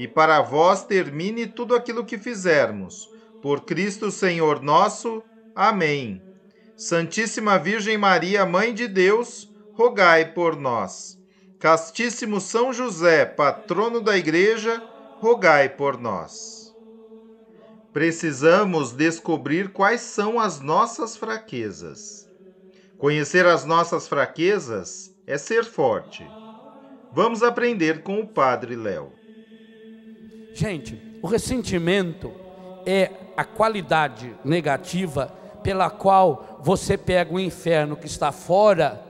e para vós termine tudo aquilo que fizermos. Por Cristo Senhor nosso. Amém. Santíssima Virgem Maria, Mãe de Deus, rogai por nós. Castíssimo São José, patrono da Igreja, rogai por nós. Precisamos descobrir quais são as nossas fraquezas. Conhecer as nossas fraquezas é ser forte. Vamos aprender com o Padre Léo. Gente, o ressentimento é a qualidade negativa pela qual você pega o inferno que está fora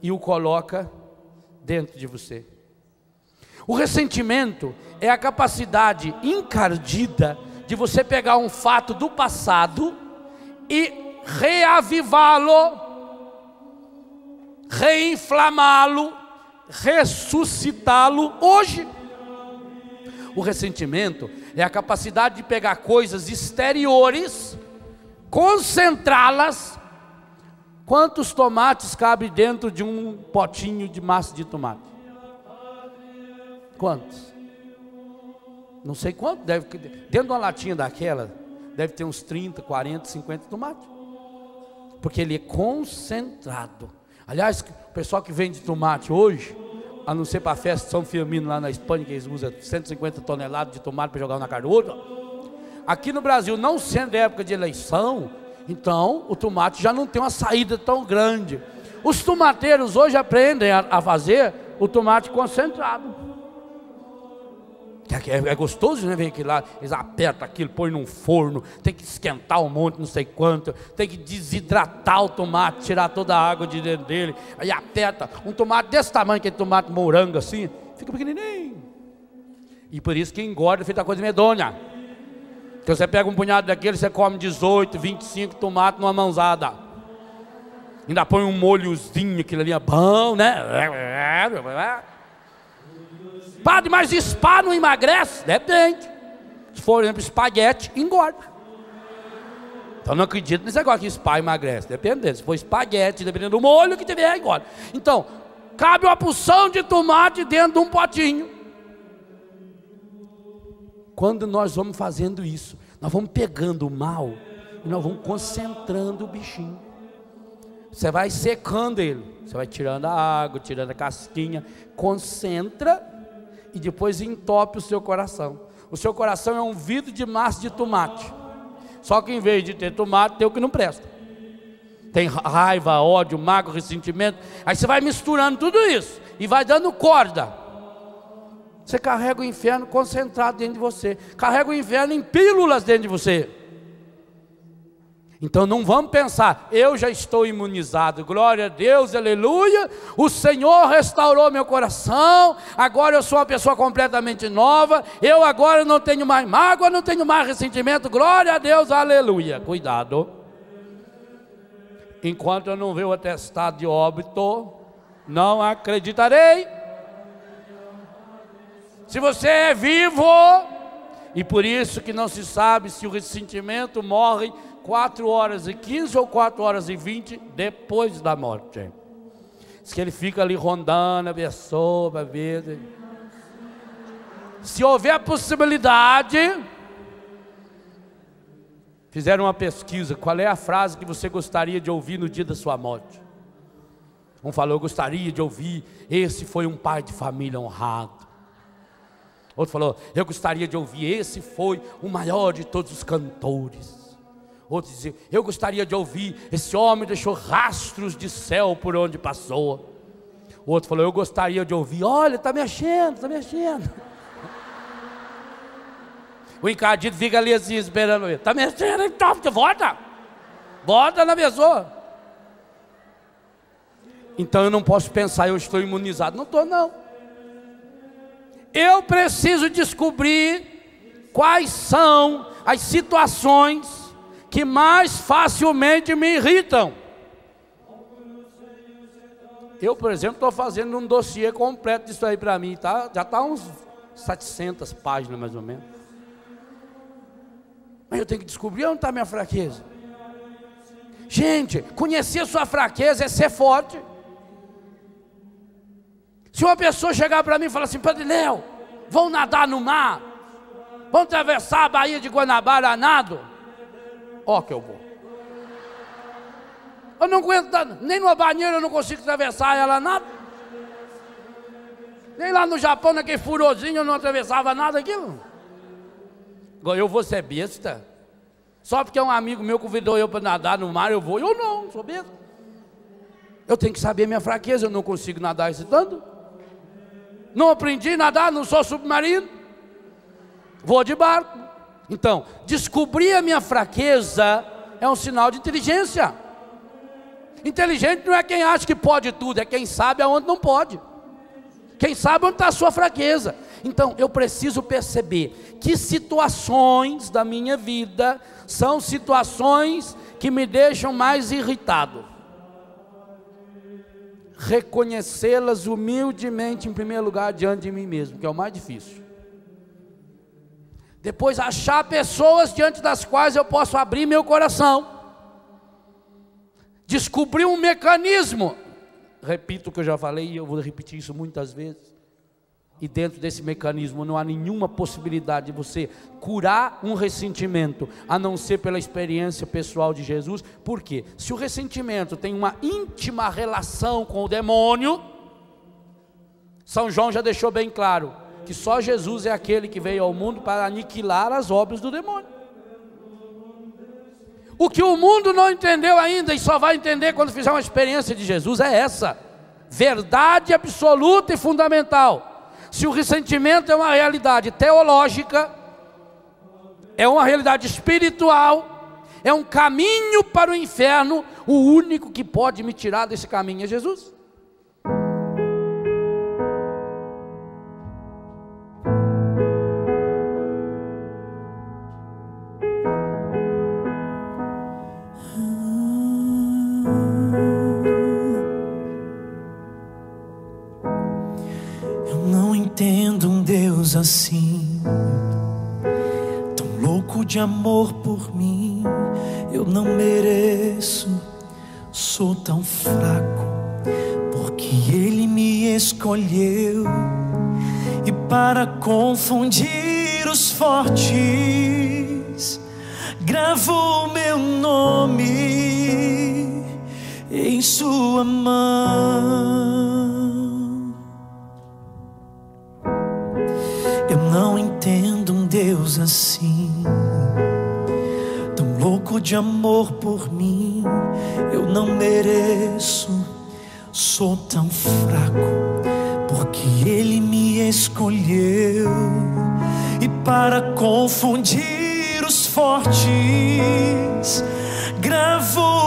e o coloca dentro de você. O ressentimento é a capacidade encardida de você pegar um fato do passado e reavivá-lo, reinflamá-lo, ressuscitá-lo hoje. O ressentimento é a capacidade de pegar coisas exteriores, concentrá-las. Quantos tomates cabe dentro de um potinho de massa de tomate? Quantos? Não sei quanto, deve dentro de uma latinha daquela, deve ter uns 30, 40, 50 tomates. Porque ele é concentrado. Aliás, o pessoal que vende tomate hoje, a não ser para a festa de São Firmino lá na Espanha, que eles usam 150 toneladas de tomate para jogar na outro. Aqui no Brasil, não sendo época de eleição, então o tomate já não tem uma saída tão grande. Os tomateiros hoje aprendem a, a fazer o tomate concentrado. É, é, gostoso, né? Vem aqui lá, eles apertam aquilo, põe num forno, tem que esquentar um monte, não sei quanto, tem que desidratar o tomate, tirar toda a água de dentro dele, aí aperta. Um tomate desse tamanho, aquele tomate morango assim, fica pequenininho. E por isso que engorda, feita coisa medonha. Então você pega um punhado daquele, você come 18, 25 tomates numa mãozada. Ainda põe um molhozinho, aquilo ali é bom, né? Padre, mas spa não emagrece? Depende. Se for, por exemplo, espaguete, engorda. Então não acredito nesse negócio que spa emagrece. Dependendo. Se for espaguete, dependendo do molho que tiver, engorda. Então, cabe uma porção de tomate dentro de um potinho. Quando nós vamos fazendo isso, nós vamos pegando o mal e nós vamos concentrando o bichinho. Você vai secando ele, você vai tirando a água, tirando a casquinha, concentra e depois entope o seu coração. O seu coração é um vidro de massa de tomate. Só que em vez de ter tomate, tem o que não presta. Tem raiva, ódio, mágoa, ressentimento. Aí você vai misturando tudo isso e vai dando corda. Você carrega o inferno concentrado dentro de você. Carrega o inferno em pílulas dentro de você. Então não vamos pensar, eu já estou imunizado, glória a Deus, aleluia. O Senhor restaurou meu coração, agora eu sou uma pessoa completamente nova. Eu agora não tenho mais mágoa, não tenho mais ressentimento, glória a Deus, aleluia. Cuidado, enquanto eu não ver o atestado de óbito, não acreditarei. Se você é vivo, e por isso que não se sabe se o ressentimento morre 4 horas e 15 ou 4 horas e 20 depois da morte. Diz que ele fica ali rondando a pessoa. Se houver possibilidade, fizeram uma pesquisa, qual é a frase que você gostaria de ouvir no dia da sua morte? Um falou, eu gostaria de ouvir, esse foi um pai de família honrado. Outro falou, eu gostaria de ouvir, esse foi o maior de todos os cantores. Outro dizia: Eu gostaria de ouvir. Esse homem deixou rastros de céu por onde passou. O outro falou: Eu gostaria de ouvir. Olha, está mexendo, está mexendo. O encardido fica ali assim, esperando ele. Está mexendo, então, volta. Volta na pessoa. Então eu não posso pensar, eu estou imunizado. Não estou, não. Eu preciso descobrir quais são as situações que mais facilmente me irritam. Eu, por exemplo, estou fazendo um dossiê completo disso aí para mim, tá? já está uns 700 páginas mais ou menos. Mas eu tenho que descobrir onde está minha fraqueza. Gente, conhecer sua fraqueza é ser forte. Se uma pessoa chegar para mim e falar assim, Padre Léo, vão nadar no mar, vão atravessar a Baía de Guanabara nado, ó que eu vou. Eu não aguento, nem numa banheira eu não consigo atravessar ela nada. Nem lá no Japão, naquele furozinho, eu não atravessava nada aquilo. Agora eu vou ser besta. Só porque um amigo meu convidou eu para nadar no mar, eu vou. Eu não, sou besta. Eu tenho que saber minha fraqueza, eu não consigo nadar esse tanto. Não aprendi a nadar, não sou submarino. Vou de barco. Então, descobrir a minha fraqueza é um sinal de inteligência. Inteligente não é quem acha que pode tudo, é quem sabe aonde não pode. Quem sabe onde está a sua fraqueza. Então, eu preciso perceber que situações da minha vida são situações que me deixam mais irritado. Reconhecê-las humildemente, em primeiro lugar, diante de mim mesmo, que é o mais difícil. Depois achar pessoas diante das quais eu posso abrir meu coração. Descobrir um mecanismo. Repito o que eu já falei e eu vou repetir isso muitas vezes. E dentro desse mecanismo não há nenhuma possibilidade de você curar um ressentimento, a não ser pela experiência pessoal de Jesus. Por quê? Se o ressentimento tem uma íntima relação com o demônio, São João já deixou bem claro: que só Jesus é aquele que veio ao mundo para aniquilar as obras do demônio. O que o mundo não entendeu ainda e só vai entender quando fizer uma experiência de Jesus é essa: verdade absoluta e fundamental. Se o ressentimento é uma realidade teológica, é uma realidade espiritual, é um caminho para o inferno, o único que pode me tirar desse caminho é Jesus. Amor por mim, eu não mereço, sou tão fraco, porque Ele me escolheu e para confundir os fortes, gravou meu nome em Sua mão. De amor por mim, eu não mereço, sou tão fraco, porque Ele me escolheu. E para confundir os fortes, gravou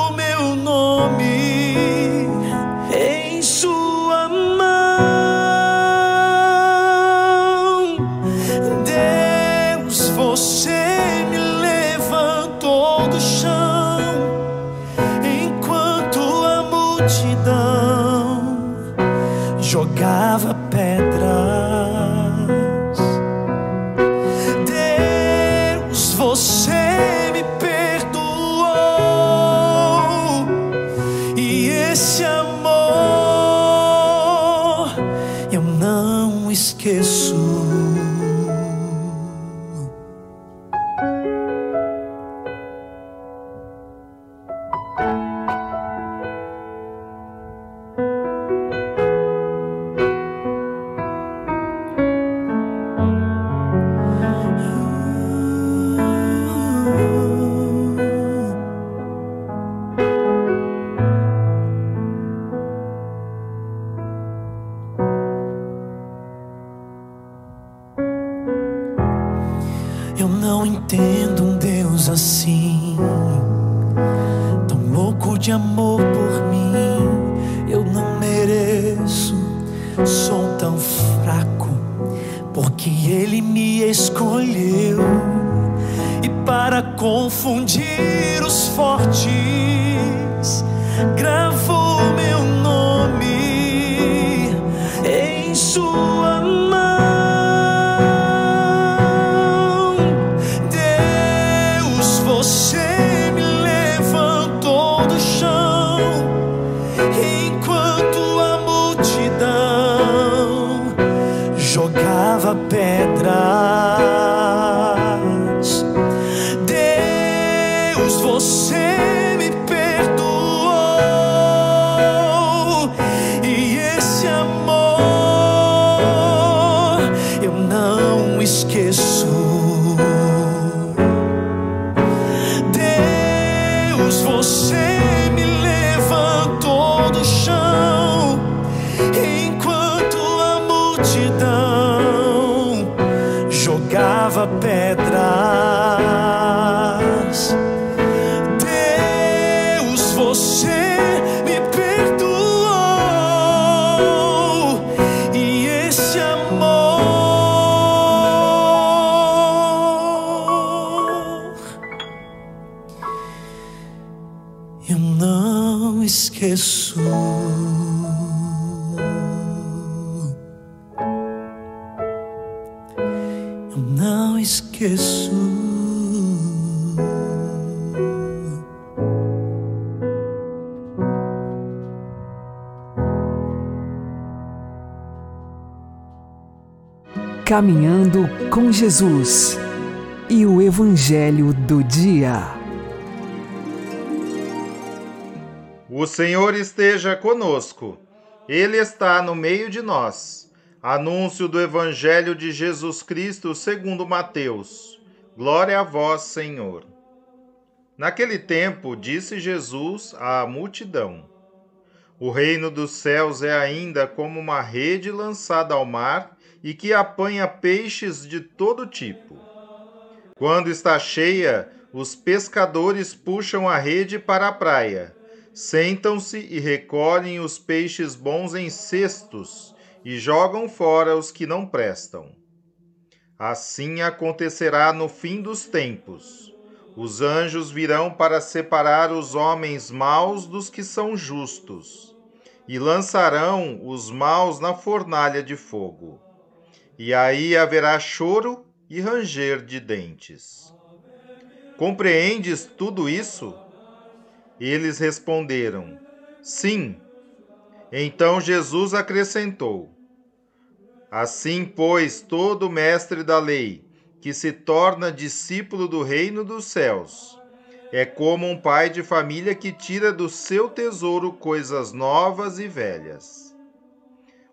escolheu. E para confundir os fortes, esqueço. Caminhando com Jesus e o Evangelho do Dia. O Senhor esteja conosco, Ele está no meio de nós. Anúncio do Evangelho de Jesus Cristo segundo Mateus. Glória a vós, Senhor. Naquele tempo, disse Jesus à multidão: O reino dos céus é ainda como uma rede lançada ao mar e que apanha peixes de todo tipo. Quando está cheia, os pescadores puxam a rede para a praia, sentam-se e recolhem os peixes bons em cestos e jogam fora os que não prestam. Assim acontecerá no fim dos tempos. Os anjos virão para separar os homens maus dos que são justos, e lançarão os maus na fornalha de fogo. E aí haverá choro e ranger de dentes. Compreendes tudo isso? Eles responderam: Sim. Então Jesus acrescentou: Assim, pois, todo mestre da lei, que se torna discípulo do reino dos céus, é como um pai de família que tira do seu tesouro coisas novas e velhas.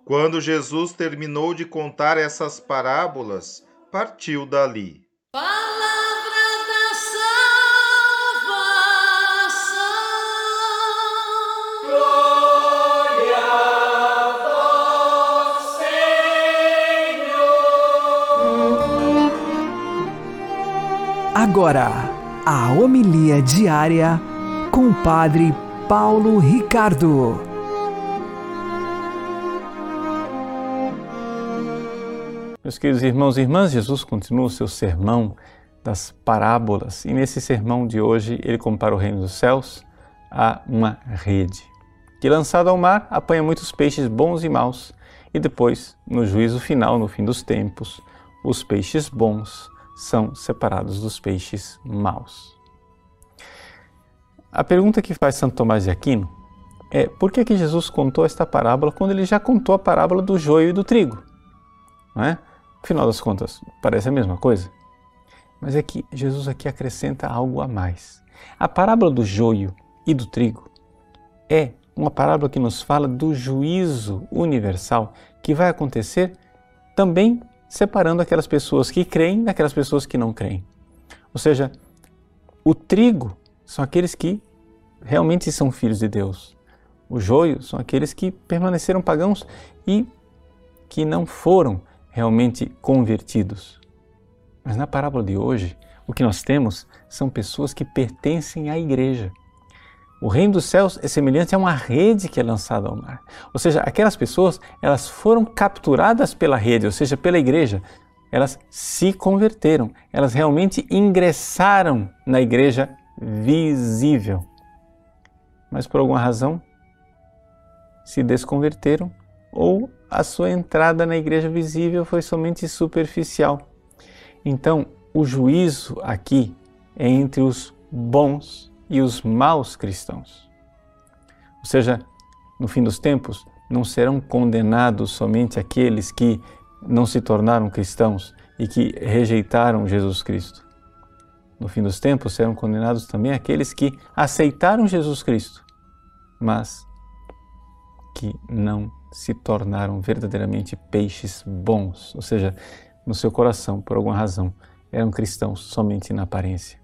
Quando Jesus terminou de contar essas parábolas, partiu dali. Palavra Agora, a homilia diária com o Padre Paulo Ricardo. Meus queridos irmãos e irmãs, Jesus continua o seu sermão das parábolas e nesse sermão de hoje ele compara o reino dos céus a uma rede que, lançada ao mar, apanha muitos peixes bons e maus e depois, no juízo final, no fim dos tempos, os peixes bons são separados dos peixes maus. A pergunta que faz Santo Tomás de Aquino é por que, que Jesus contou esta parábola quando ele já contou a parábola do joio e do trigo? Não é? Afinal das contas, parece a mesma coisa. Mas é que Jesus aqui acrescenta algo a mais. A parábola do joio e do trigo é uma parábola que nos fala do juízo universal que vai acontecer também separando aquelas pessoas que creem daquelas pessoas que não creem. Ou seja, o trigo são aqueles que realmente são filhos de Deus. O joio são aqueles que permaneceram pagãos e que não foram realmente convertidos. Mas na parábola de hoje, o que nós temos são pessoas que pertencem à igreja. O reino dos céus é semelhante a uma rede que é lançada ao mar. Ou seja, aquelas pessoas, elas foram capturadas pela rede, ou seja, pela igreja. Elas se converteram, elas realmente ingressaram na igreja visível. Mas por alguma razão se desconverteram ou a sua entrada na igreja visível foi somente superficial. Então, o juízo aqui é entre os bons e os maus cristãos. Ou seja, no fim dos tempos, não serão condenados somente aqueles que não se tornaram cristãos e que rejeitaram Jesus Cristo. No fim dos tempos, serão condenados também aqueles que aceitaram Jesus Cristo, mas que não se tornaram verdadeiramente peixes bons, ou seja, no seu coração, por alguma razão, eram cristãos somente na aparência.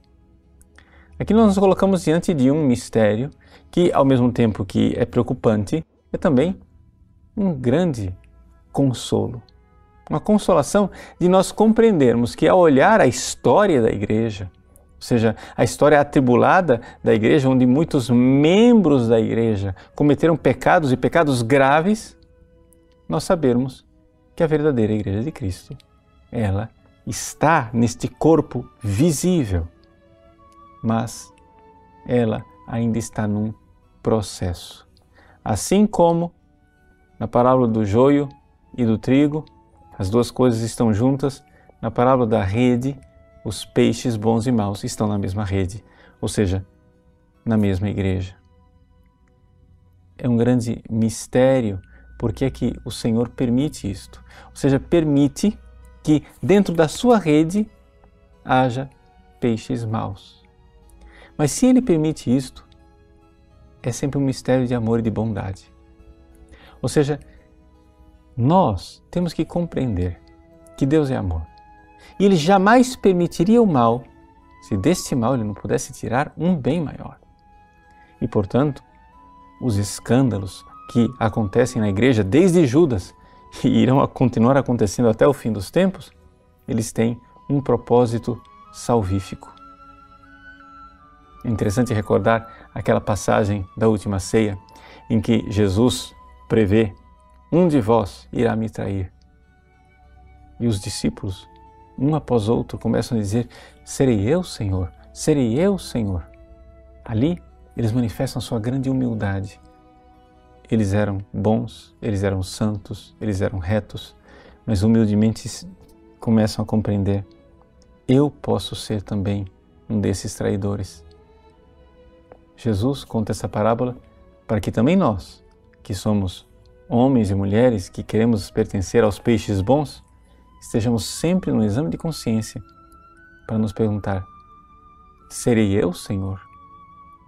Aqui nós nos colocamos diante de um mistério que, ao mesmo tempo que é preocupante, é também um grande consolo. Uma consolação de nós compreendermos que, ao olhar a história da igreja, ou seja, a história atribulada da igreja, onde muitos membros da igreja cometeram pecados e pecados graves, nós sabemos que a verdadeira igreja de Cristo, ela está neste corpo visível, mas ela ainda está num processo. Assim como na parábola do joio e do trigo, as duas coisas estão juntas, na parábola da rede, os peixes bons e maus estão na mesma rede, ou seja, na mesma igreja. É um grande mistério porque é que o Senhor permite isto. Ou seja, permite que dentro da sua rede haja peixes maus. Mas se ele permite isto, é sempre um mistério de amor e de bondade. Ou seja, nós temos que compreender que Deus é amor. E ele jamais permitiria o mal se deste mal ele não pudesse tirar um bem maior. E, portanto, os escândalos que acontecem na igreja desde Judas e irão continuar acontecendo até o fim dos tempos, eles têm um propósito salvífico. É interessante recordar aquela passagem da última ceia em que Jesus prevê: um de vós irá me trair. E os discípulos um após outro, começam a dizer: Serei eu, Senhor, serei eu, Senhor. Ali, eles manifestam sua grande humildade. Eles eram bons, eles eram santos, eles eram retos, mas humildemente começam a compreender: eu posso ser também um desses traidores. Jesus conta essa parábola para que também nós, que somos homens e mulheres que queremos pertencer aos peixes bons, estejamos sempre no exame de consciência para nos perguntar: serei eu, Senhor?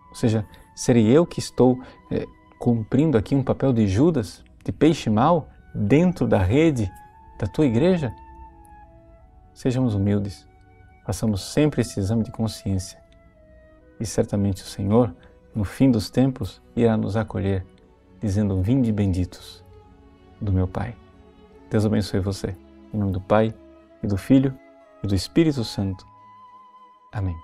Ou seja, serei eu que estou é, cumprindo aqui um papel de Judas, de peixe mau, dentro da rede da tua igreja? Sejamos humildes, façamos sempre esse exame de consciência e certamente o Senhor, no fim dos tempos, irá nos acolher, dizendo: Vinde benditos do meu Pai. Deus abençoe você. Em nome do Pai, e do Filho, e do Espírito Santo. Amém.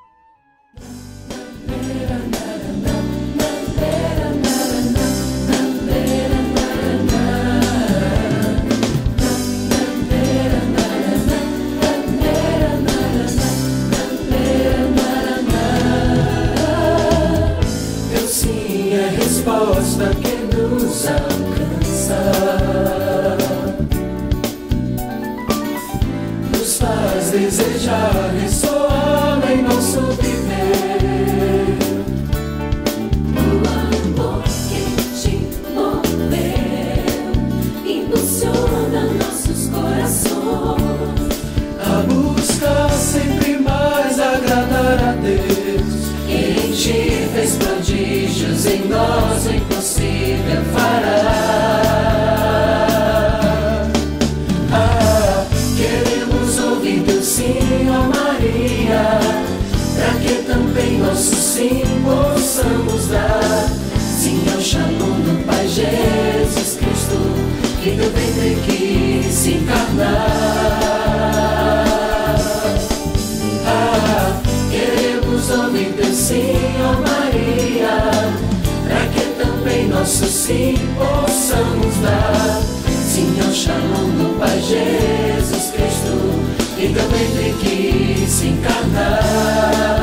Sim possamos dar. Sim ao shalom do Pai Jesus Cristo, e teu ventre quis se encarnar.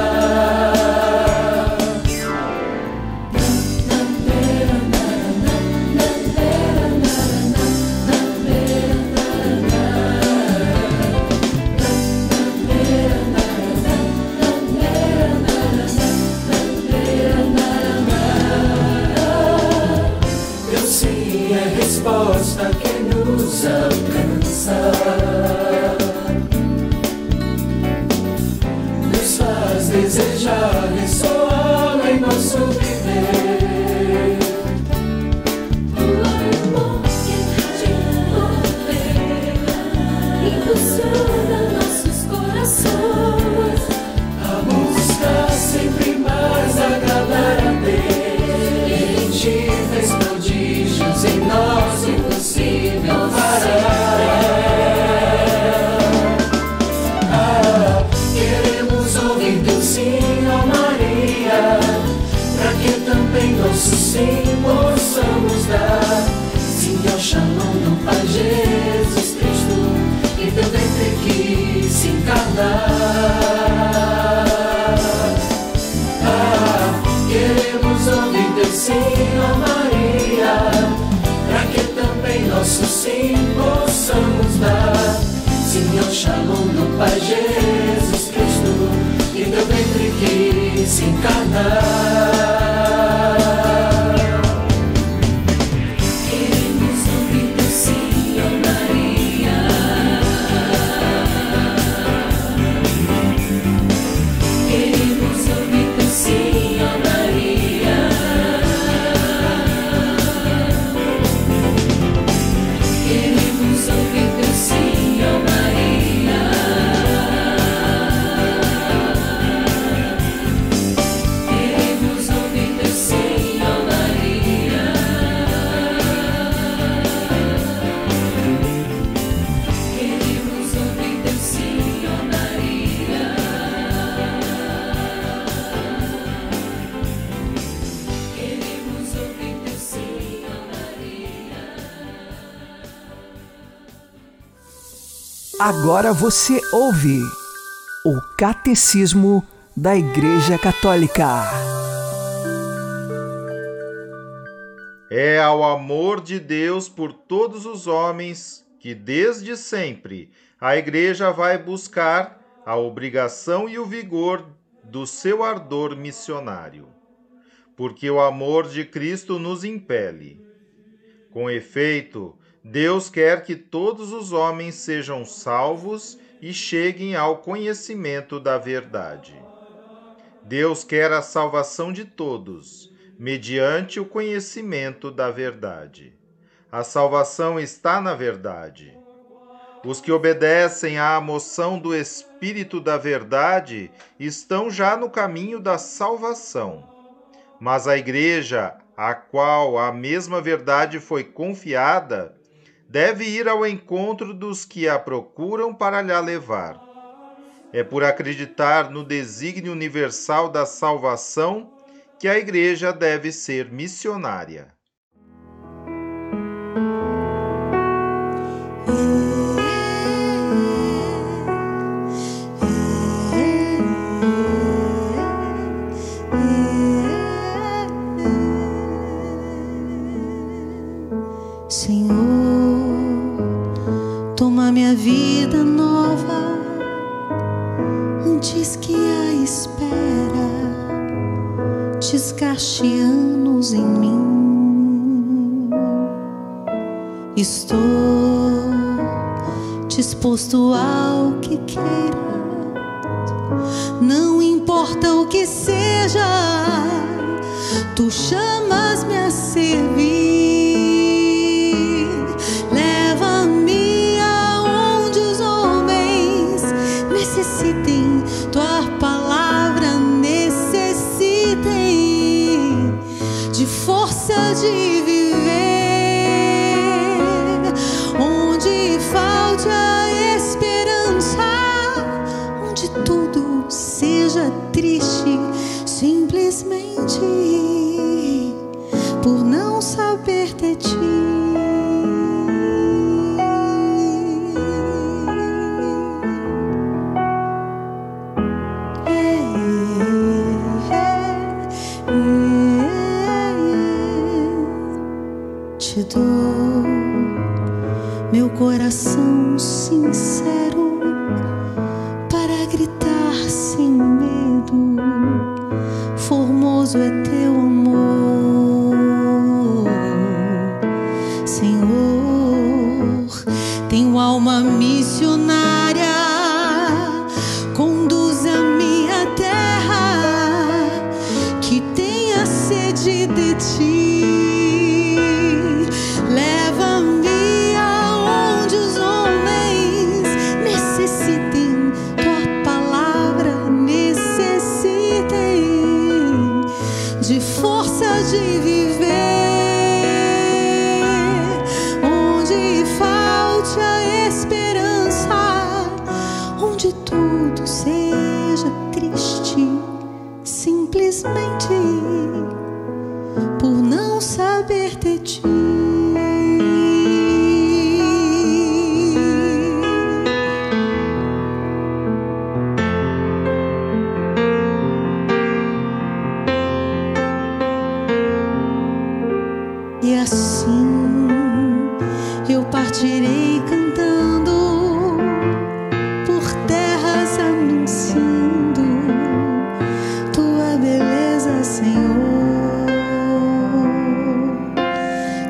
Shalom do Agora você ouve o Catecismo da Igreja Católica. É ao amor de Deus por todos os homens que desde sempre a Igreja vai buscar a obrigação e o vigor do seu ardor missionário. Porque o amor de Cristo nos impele. Com efeito, Deus quer que todos os homens sejam salvos e cheguem ao conhecimento da verdade. Deus quer a salvação de todos, mediante o conhecimento da verdade. A salvação está na verdade. Os que obedecem à moção do Espírito da Verdade estão já no caminho da salvação. Mas a Igreja, a qual a mesma verdade foi confiada, deve ir ao encontro dos que a procuram para lhe levar. É por acreditar no desígnio universal da salvação que a Igreja deve ser missionária. Desgaste anos em mim. Estou disposto ao que queiras, não importa o que seja, tu chamas-me a servir.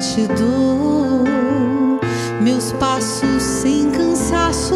Te dou meus passos sem cansaço,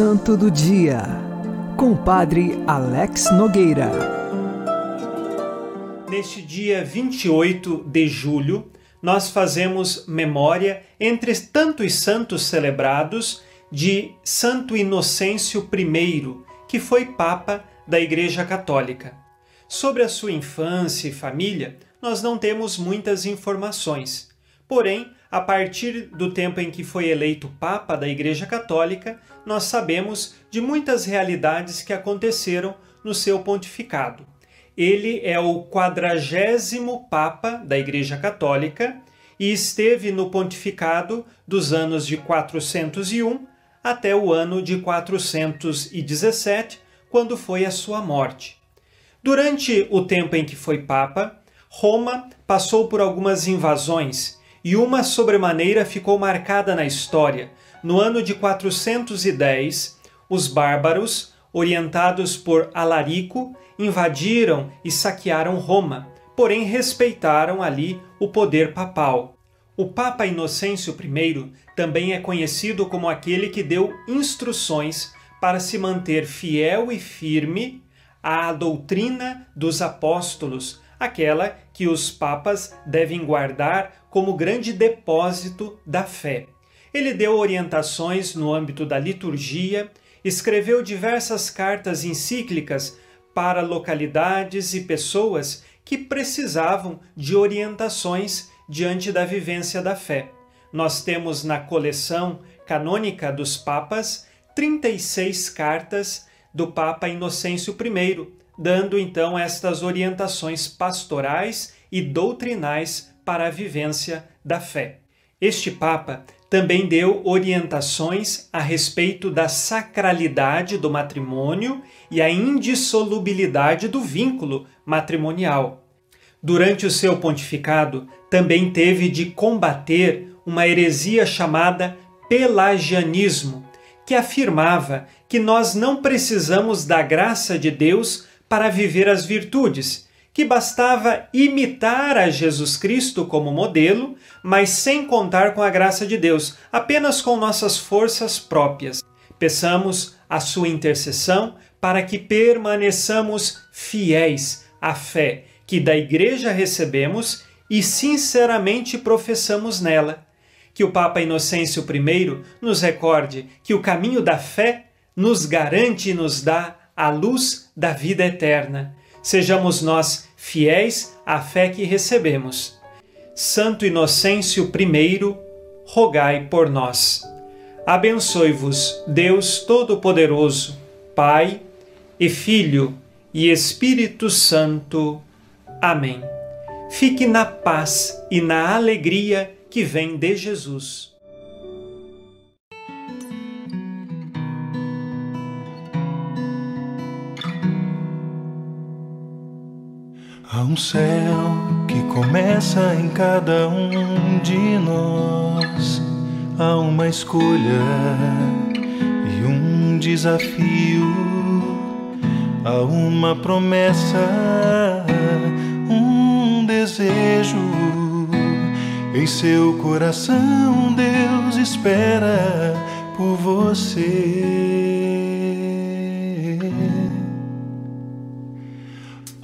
Santo do Dia, com Padre Alex Nogueira. Neste dia 28 de julho, nós fazemos memória, entre tantos santos celebrados, de Santo Inocêncio I, que foi Papa da Igreja Católica. Sobre a sua infância e família, nós não temos muitas informações. Porém, a partir do tempo em que foi eleito Papa da Igreja Católica, nós sabemos de muitas realidades que aconteceram no seu pontificado. Ele é o quadragésimo Papa da Igreja Católica e esteve no pontificado dos anos de 401 até o ano de 417, quando foi a sua morte. Durante o tempo em que foi Papa, Roma passou por algumas invasões e uma sobremaneira ficou marcada na história. No ano de 410, os bárbaros, orientados por Alarico, invadiram e saquearam Roma, porém respeitaram ali o poder papal. O Papa Inocêncio I também é conhecido como aquele que deu instruções para se manter fiel e firme à doutrina dos apóstolos, aquela que os papas devem guardar como grande depósito da fé. Ele deu orientações no âmbito da liturgia, escreveu diversas cartas encíclicas para localidades e pessoas que precisavam de orientações diante da vivência da fé. Nós temos na coleção canônica dos papas 36 cartas do Papa Inocêncio I, dando então estas orientações pastorais e doutrinais para a vivência da fé. Este Papa também deu orientações a respeito da sacralidade do matrimônio e a indissolubilidade do vínculo matrimonial. Durante o seu pontificado, também teve de combater uma heresia chamada pelagianismo, que afirmava que nós não precisamos da graça de Deus para viver as virtudes, que bastava imitar a Jesus Cristo como modelo, mas sem contar com a graça de Deus, apenas com nossas forças próprias. Peçamos a sua intercessão para que permaneçamos fiéis à fé que da Igreja recebemos e sinceramente professamos nela. Que o Papa Inocêncio I nos recorde que o caminho da fé nos garante e nos dá a luz da vida eterna. Sejamos nós fiéis à fé que recebemos. Santo Inocêncio I, rogai por nós. Abençoe-vos, Deus Todo-Poderoso, Pai e Filho e Espírito Santo. Amém. Fique na paz e na alegria que vem de Jesus. Há um céu que começa em cada um de nós. Há uma escolha e um desafio. Há uma promessa, um desejo. Em seu coração, Deus espera por você.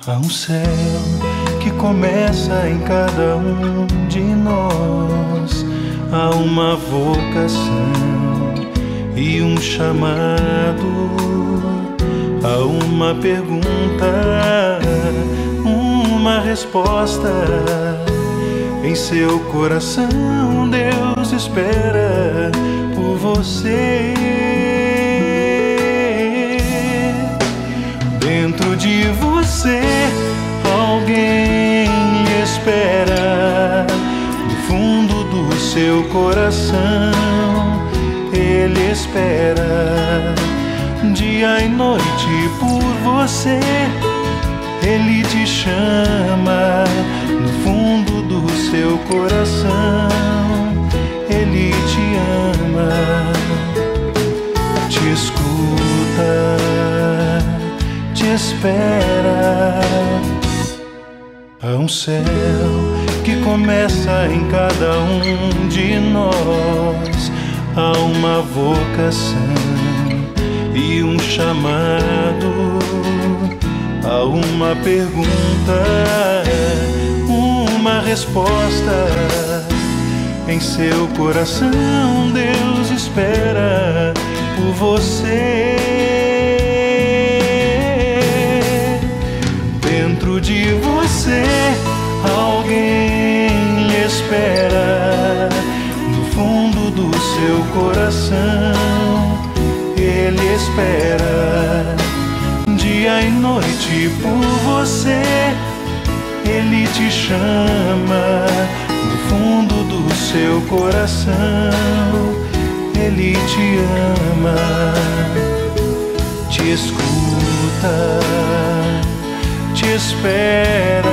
Há um céu que começa em cada um de nós. Há uma vocação e um chamado. Há uma pergunta, uma resposta. Em seu coração, Deus espera por você. Dentro de você, alguém espera. No fundo do seu coração, Ele espera. Dia e noite por você, Ele te chama. No fundo do seu coração, Ele te ama, te escuta te espera. Um céu que começa em cada um de nós. Há uma vocação e um chamado. Há uma pergunta, uma resposta. Em seu coração, Deus espera por você. De você alguém espera no fundo do seu coração. Ele espera dia e noite por você. Ele te chama no fundo do seu coração. Ele te ama, te escuta te espera.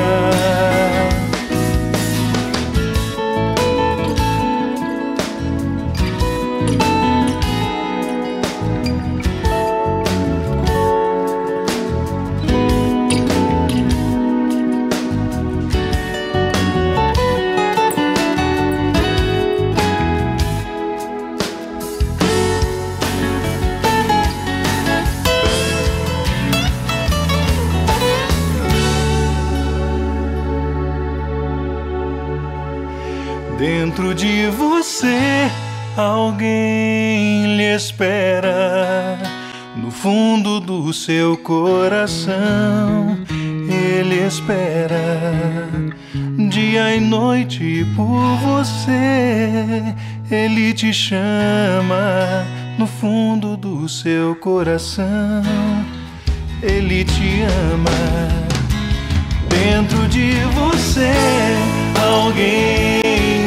Coração. Ele espera dia e noite por você. Ele te chama no fundo do seu coração. Ele te ama dentro de você. Alguém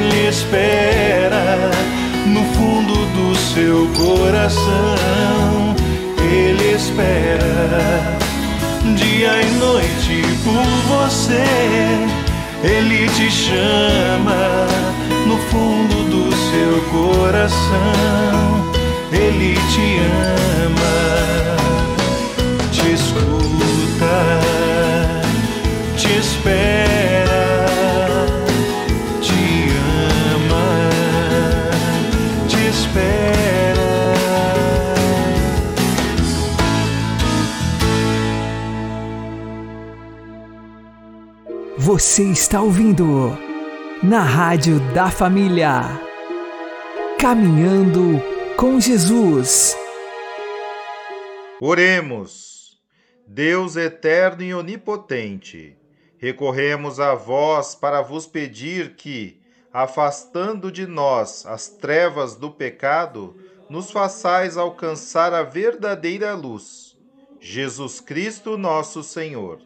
lhe espera no fundo do seu coração. Ele espera dia e noite por você. Ele te chama no fundo do seu coração. Ele te ama, Você está ouvindo na Rádio da Família. Caminhando com Jesus. Oremos. Deus eterno e onipotente, recorremos a vós para vos pedir que, afastando de nós as trevas do pecado, nos façais alcançar a verdadeira luz. Jesus Cristo, nosso Senhor.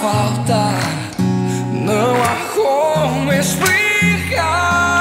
falta. Não há como explicar.